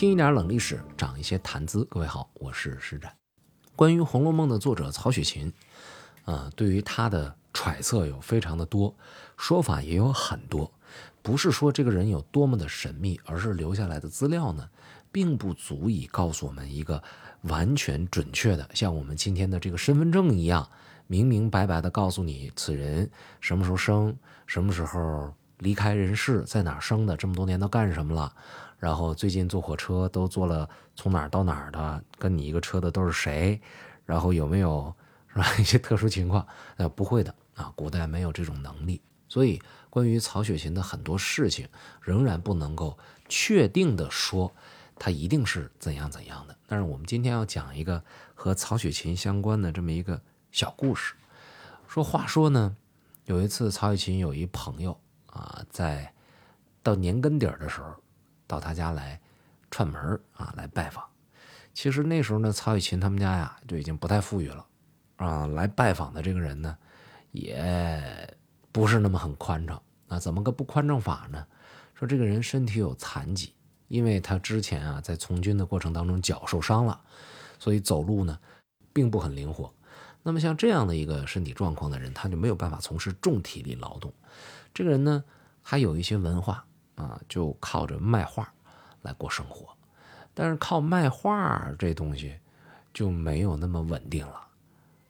听一点冷历史，长一些谈资。各位好，我是施展。关于《红楼梦》的作者曹雪芹，啊，对于他的揣测有非常的多，说法也有很多。不是说这个人有多么的神秘，而是留下来的资料呢，并不足以告诉我们一个完全准确的，像我们今天的这个身份证一样，明明白白的告诉你此人什么时候生，什么时候离开人世，在哪儿生的，这么多年都干什么了。然后最近坐火车都坐了从哪儿到哪儿的，跟你一个车的都是谁？然后有没有是吧一些特殊情况？呃，不会的啊，古代没有这种能力，所以关于曹雪芹的很多事情，仍然不能够确定的说他一定是怎样怎样的。但是我们今天要讲一个和曹雪芹相关的这么一个小故事。说话说呢，有一次曹雪芹有一朋友啊，在到年根底儿的时候。到他家来串门啊，来拜访。其实那时候呢，曹雪芹他们家呀就已经不太富裕了啊。来拜访的这个人呢，也不是那么很宽敞。那怎么个不宽敞法呢？说这个人身体有残疾，因为他之前啊在从军的过程当中脚受伤了，所以走路呢并不很灵活。那么像这样的一个身体状况的人，他就没有办法从事重体力劳动。这个人呢还有一些文化。啊，就靠着卖画来过生活，但是靠卖画这东西就没有那么稳定了，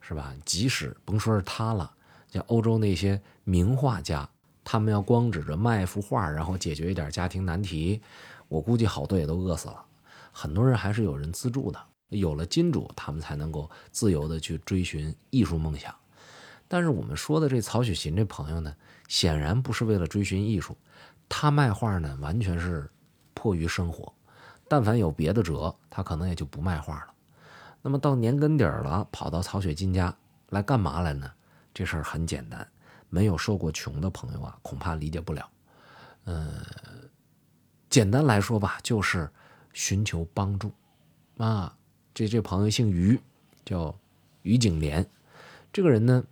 是吧？即使甭说是他了，像欧洲那些名画家，他们要光指着卖幅画，然后解决一点家庭难题，我估计好多也都饿死了。很多人还是有人资助的，有了金主，他们才能够自由的去追寻艺术梦想。但是我们说的这曹雪芹这朋友呢，显然不是为了追寻艺术。他卖画呢，完全是迫于生活。但凡有别的辙，他可能也就不卖画了。那么到年根底儿了，跑到曹雪芹家来干嘛来呢？这事儿很简单，没有受过穷的朋友啊，恐怕理解不了。呃，简单来说吧，就是寻求帮助。啊，这这朋友姓于，叫于景莲。这个人呢，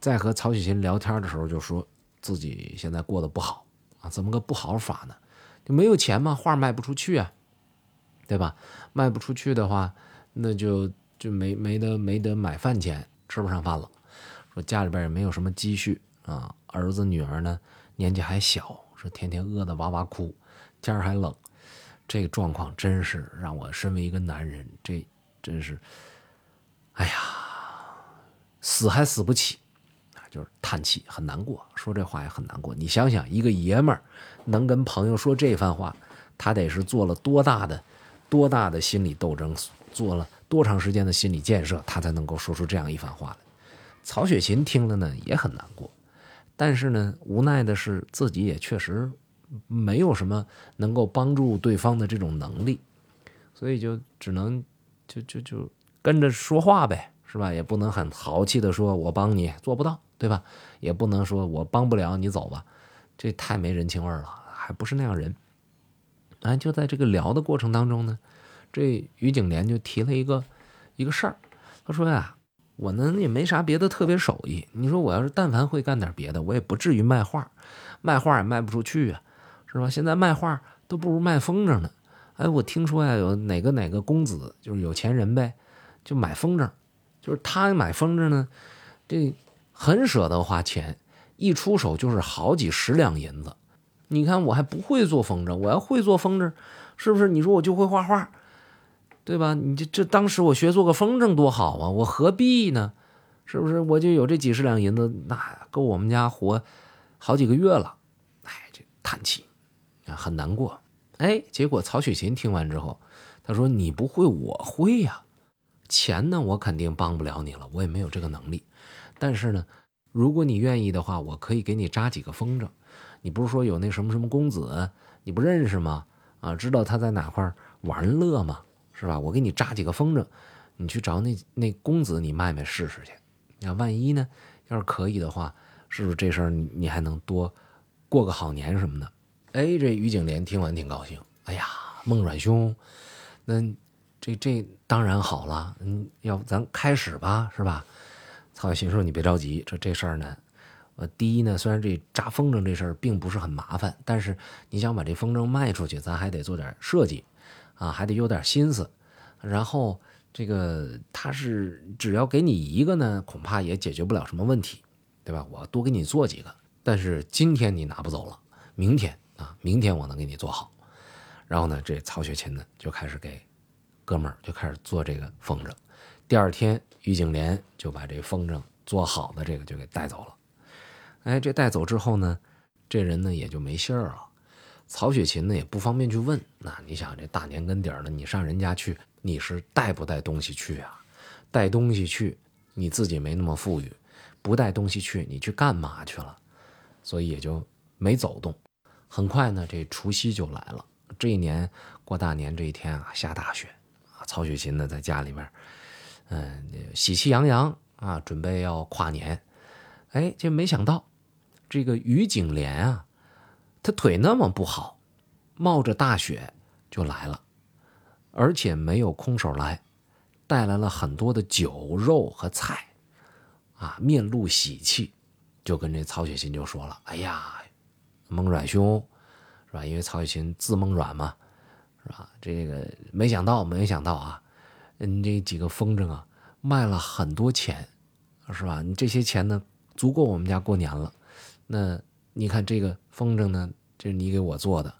在和曹雪芹聊天的时候，就说自己现在过得不好。啊，怎么个不好法呢？就没有钱嘛，画卖不出去啊，对吧？卖不出去的话，那就就没没得没得买饭钱，吃不上饭了。说家里边也没有什么积蓄啊，儿子女儿呢年纪还小，说天天饿得哇哇哭，天还冷，这个状况真是让我身为一个男人，这真是，哎呀，死还死不起啊。就是叹气，很难过，说这话也很难过。你想想，一个爷们儿能跟朋友说这番话，他得是做了多大的、多大的心理斗争，做了多长时间的心理建设，他才能够说出这样一番话来。曹雪芹听了呢，也很难过，但是呢，无奈的是自己也确实没有什么能够帮助对方的这种能力，所以就只能就就就跟着说话呗，是吧？也不能很豪气的说我帮你，做不到。对吧？也不能说我帮不了你走吧，这太没人情味了，还不是那样人。哎，就在这个聊的过程当中呢，这于景莲就提了一个一个事儿，他说呀，我呢也没啥别的特别手艺，你说我要是但凡会干点别的，我也不至于卖画，卖画也卖不出去啊，是吧？现在卖画都不如卖风筝呢。哎，我听说呀，有哪个哪个公子就是有钱人呗，就买风筝，就是他买风筝呢，这。很舍得花钱，一出手就是好几十两银子。你看我还不会做风筝，我要会做风筝，是不是？你说我就会画画，对吧？你这这当时我学做个风筝多好啊，我何必呢？是不是？我就有这几十两银子，那够我们家活好几个月了。哎，这叹气，很难过。哎，结果曹雪芹听完之后，他说：“你不会，我会呀。钱呢，我肯定帮不了你了，我也没有这个能力。”但是呢，如果你愿意的话，我可以给你扎几个风筝。你不是说有那什么什么公子，你不认识吗？啊，知道他在哪块玩乐吗？是吧？我给你扎几个风筝，你去找那那公子，你卖卖试试去。那万一呢？要是可以的话，是不是这事儿你还能多过个好年什么的？哎，这于景莲听完挺高兴。哎呀，孟阮兄，那这这当然好了。嗯，要不咱开始吧，是吧？曹雪芹说：“你别着急，这这事儿呢，呃，第一呢，虽然这扎风筝这事儿并不是很麻烦，但是你想把这风筝卖出去，咱还得做点设计，啊，还得有点心思。然后这个他是只要给你一个呢，恐怕也解决不了什么问题，对吧？我多给你做几个，但是今天你拿不走了，明天啊，明天我能给你做好。然后呢，这曹雪芹呢就开始给哥们儿就开始做这个风筝。第二天，于景莲就把这风筝做好的这个就给带走了。哎，这带走之后呢，这人呢也就没信儿了。曹雪芹呢也不方便去问。那你想，这大年根底儿的，你上人家去，你是带不带东西去啊？带东西去，你自己没那么富裕；不带东西去，你去干嘛去了？所以也就没走动。很快呢，这除夕就来了。这一年过大年这一天啊，下大雪啊。曹雪芹呢在家里面，嗯，喜气洋洋啊，准备要跨年。哎，就没想到。这个于景莲啊，他腿那么不好，冒着大雪就来了，而且没有空手来，带来了很多的酒肉和菜，啊，面露喜气，就跟这曹雪芹就说了：“哎呀，孟阮兄，是吧？因为曹雪芹字孟阮嘛，是吧？这个没想到，没想到啊，你这几个风筝啊，卖了很多钱，是吧？你这些钱呢，足够我们家过年了。”那你看这个风筝呢，这是你给我做的，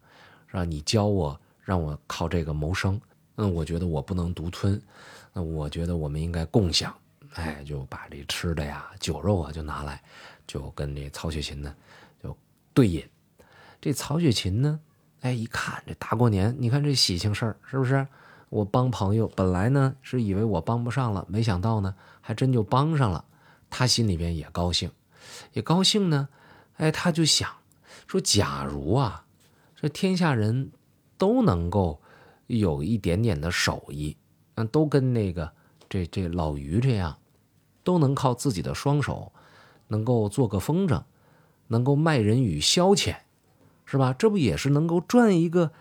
是吧？你教我，让我靠这个谋生。嗯，我觉得我不能独吞，那我觉得我们应该共享。哎，就把这吃的呀、酒肉啊就拿来，就跟这曹雪芹呢就对饮。这曹雪芹呢，哎，一看这大过年，你看这喜庆事儿是不是？我帮朋友，本来呢是以为我帮不上了，没想到呢还真就帮上了，他心里边也高兴，也高兴呢。哎，他就想说，假如啊，这天下人都能够有一点点的手艺，嗯，都跟那个这这老于这样，都能靠自己的双手，能够做个风筝，能够卖人与消遣，是吧？这不也是能够赚一个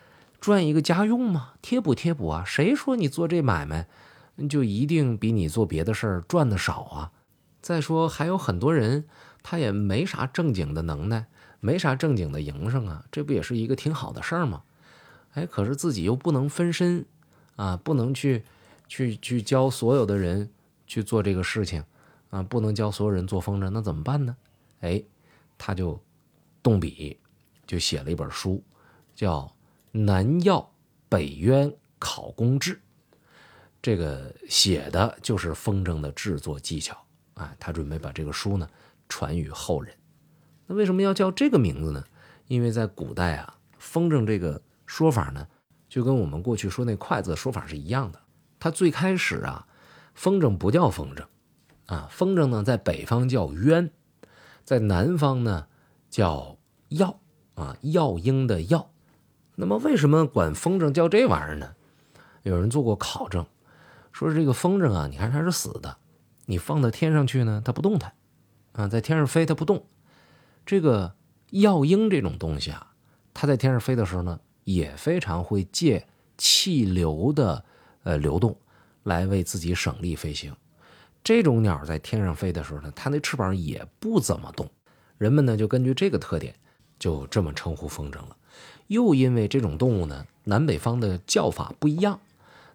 赚一个家用吗？贴补贴补啊！谁说你做这买卖就一定比你做别的事儿赚的少啊？再说还有很多人。他也没啥正经的能耐，没啥正经的营生啊，这不也是一个挺好的事儿吗？哎，可是自己又不能分身，啊，不能去，去去教所有的人去做这个事情，啊，不能教所有人做风筝，那怎么办呢？哎，他就动笔，就写了一本书，叫《南药北渊考工志》，这个写的就是风筝的制作技巧，哎，他准备把这个书呢。传与后人，那为什么要叫这个名字呢？因为在古代啊，风筝这个说法呢，就跟我们过去说那筷子的说法是一样的。它最开始啊，风筝不叫风筝，啊，风筝呢在北方叫鸢，在南方呢叫药，啊，药鹰的药。那么为什么管风筝叫这玩意儿呢？有人做过考证，说这个风筝啊，你看它是死的，你放到天上去呢，它不动弹。啊，在天上飞它不动，这个药鹰这种东西啊，它在天上飞的时候呢，也非常会借气流的呃流动来为自己省力飞行。这种鸟在天上飞的时候呢，它那翅膀也不怎么动。人们呢就根据这个特点，就这么称呼风筝了。又因为这种动物呢，南北方的叫法不一样，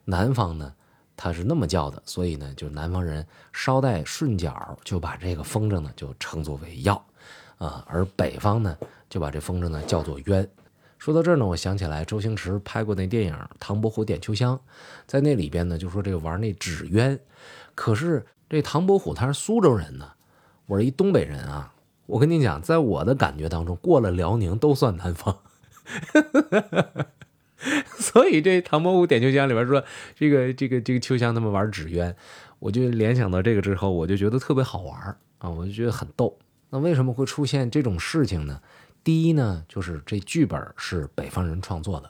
南方呢。它是那么叫的，所以呢，就南方人捎带顺脚就把这个风筝呢就称作为药，啊，而北方呢就把这风筝呢叫做鸢。说到这儿呢，我想起来周星驰拍过那电影《唐伯虎点秋香》，在那里边呢就说这个玩那纸鸢，可是这唐伯虎他是苏州人呢，我是一东北人啊，我跟你讲，在我的感觉当中，过了辽宁都算南方。所以这《唐伯虎点秋香》里边说，这个这个这个秋香他们玩纸鸢，我就联想到这个之后，我就觉得特别好玩啊，我就觉得很逗。那为什么会出现这种事情呢？第一呢，就是这剧本是北方人创作的；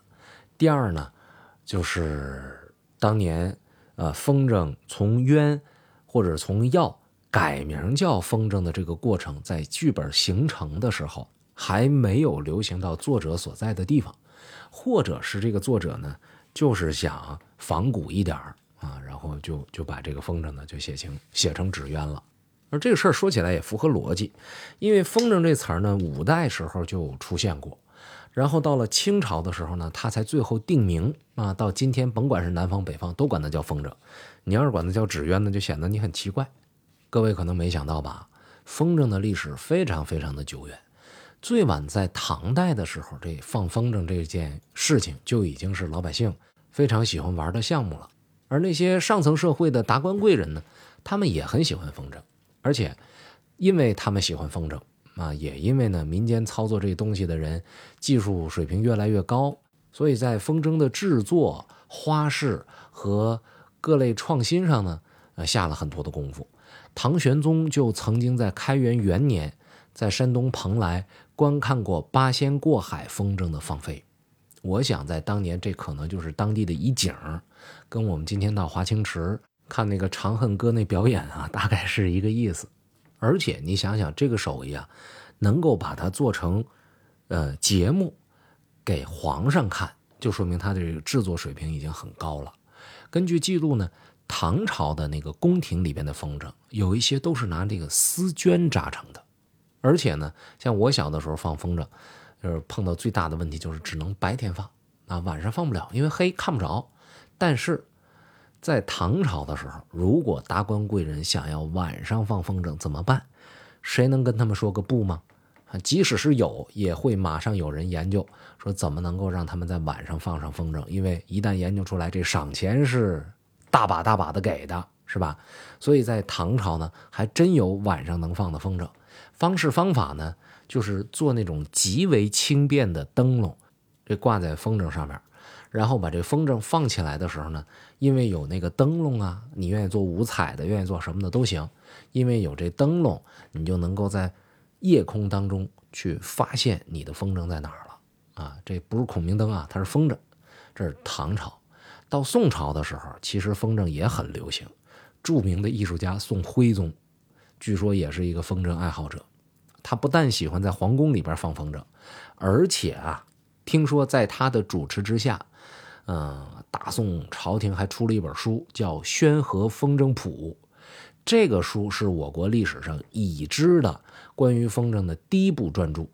第二呢，就是当年呃风筝从鸢或者从药改名叫风筝的这个过程，在剧本形成的时候还没有流行到作者所在的地方。或者是这个作者呢，就是想仿古一点啊，然后就就把这个风筝呢就写成写成纸鸢了。而这个事儿说起来也符合逻辑，因为风筝这词儿呢，五代时候就出现过，然后到了清朝的时候呢，他才最后定名啊。到今天，甭管是南方北方，都管它叫风筝。你要是管它叫纸鸢呢，就显得你很奇怪。各位可能没想到吧，风筝的历史非常非常的久远，最晚在唐代的时候，这放风筝这件事情就已经是老百姓非常喜欢玩的项目了。而那些上层社会的达官贵人呢，他们也很喜欢风筝，而且因为他们喜欢风筝。啊，也因为呢，民间操作这东西的人技术水平越来越高，所以在风筝的制作、花式和各类创新上呢，呃，下了很多的功夫。唐玄宗就曾经在开元元年，在山东蓬莱观看过八仙过海风筝的放飞。我想在当年，这可能就是当地的一景，跟我们今天到华清池看那个《长恨歌》那表演啊，大概是一个意思。而且你想想，这个手艺啊，能够把它做成，呃，节目给皇上看，就说明它的这个制作水平已经很高了。根据记录呢，唐朝的那个宫廷里边的风筝，有一些都是拿这个丝绢扎成的。而且呢，像我小的时候放风筝，就是碰到最大的问题就是只能白天放啊，晚上放不了，因为黑看不着。但是在唐朝的时候，如果达官贵人想要晚上放风筝怎么办？谁能跟他们说个不吗？啊，即使是有，也会马上有人研究，说怎么能够让他们在晚上放上风筝？因为一旦研究出来，这赏钱是大把大把的给的，是吧？所以在唐朝呢，还真有晚上能放的风筝。方式方法呢，就是做那种极为轻便的灯笼，这挂在风筝上面。然后把这风筝放起来的时候呢，因为有那个灯笼啊，你愿意做五彩的，愿意做什么的都行。因为有这灯笼，你就能够在夜空当中去发现你的风筝在哪儿了啊！这不是孔明灯啊，它是风筝。这是唐朝，到宋朝的时候，其实风筝也很流行。著名的艺术家宋徽宗，据说也是一个风筝爱好者。他不但喜欢在皇宫里边放风筝，而且啊，听说在他的主持之下。嗯，大宋朝廷还出了一本书，叫《宣和风筝谱》。这个书是我国历史上已知的关于风筝的第一部专著，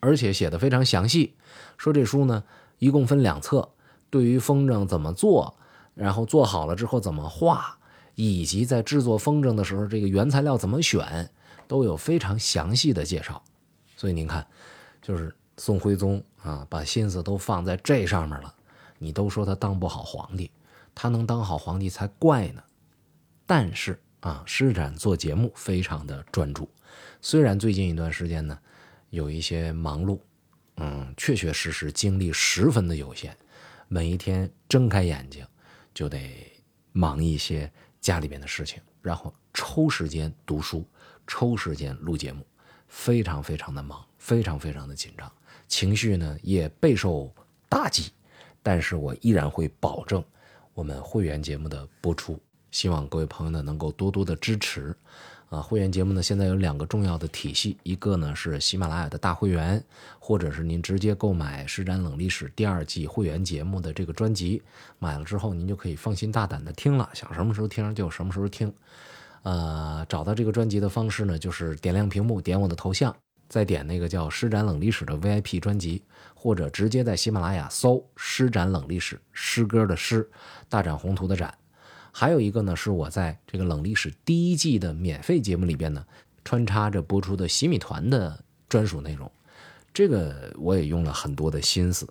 而且写的非常详细。说这书呢，一共分两册，对于风筝怎么做，然后做好了之后怎么画，以及在制作风筝的时候这个原材料怎么选，都有非常详细的介绍。所以您看，就是宋徽宗啊，把心思都放在这上面了。你都说他当不好皇帝，他能当好皇帝才怪呢。但是啊，施展做节目非常的专注，虽然最近一段时间呢有一些忙碌，嗯，确确实实精力十分的有限，每一天睁开眼睛就得忙一些家里边的事情，然后抽时间读书，抽时间录节目，非常非常的忙，非常非常的紧张，情绪呢也备受打击。但是我依然会保证我们会员节目的播出，希望各位朋友呢能够多多的支持。啊，会员节目呢现在有两个重要的体系，一个呢是喜马拉雅的大会员，或者是您直接购买《施展冷历史》第二季会员节目的这个专辑，买了之后您就可以放心大胆的听了，想什么时候听就什么时候听。呃，找到这个专辑的方式呢，就是点亮屏幕，点我的头像。再点那个叫“施展冷历史”的 VIP 专辑，或者直接在喜马拉雅搜“施展冷历史”，诗歌的诗，大展宏图的展。还有一个呢，是我在这个冷历史第一季的免费节目里边呢，穿插着播出的洗米团的专属内容。这个我也用了很多的心思。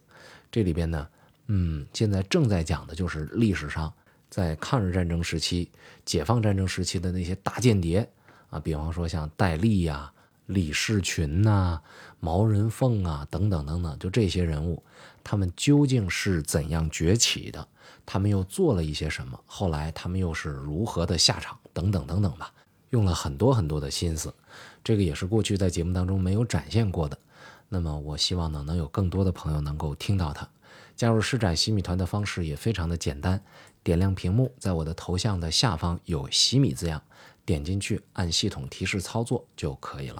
这里边呢，嗯，现在正在讲的就是历史上在抗日战争时期、解放战争时期的那些大间谍啊，比方说像戴笠呀。李士群呐，毛人凤啊，等等等等，就这些人物，他们究竟是怎样崛起的？他们又做了一些什么？后来他们又是如何的下场？等等等等吧，用了很多很多的心思，这个也是过去在节目当中没有展现过的。那么我希望呢，能有更多的朋友能够听到它。加入施展洗米团的方式也非常的简单，点亮屏幕，在我的头像的下方有洗米字样。点进去，按系统提示操作就可以了。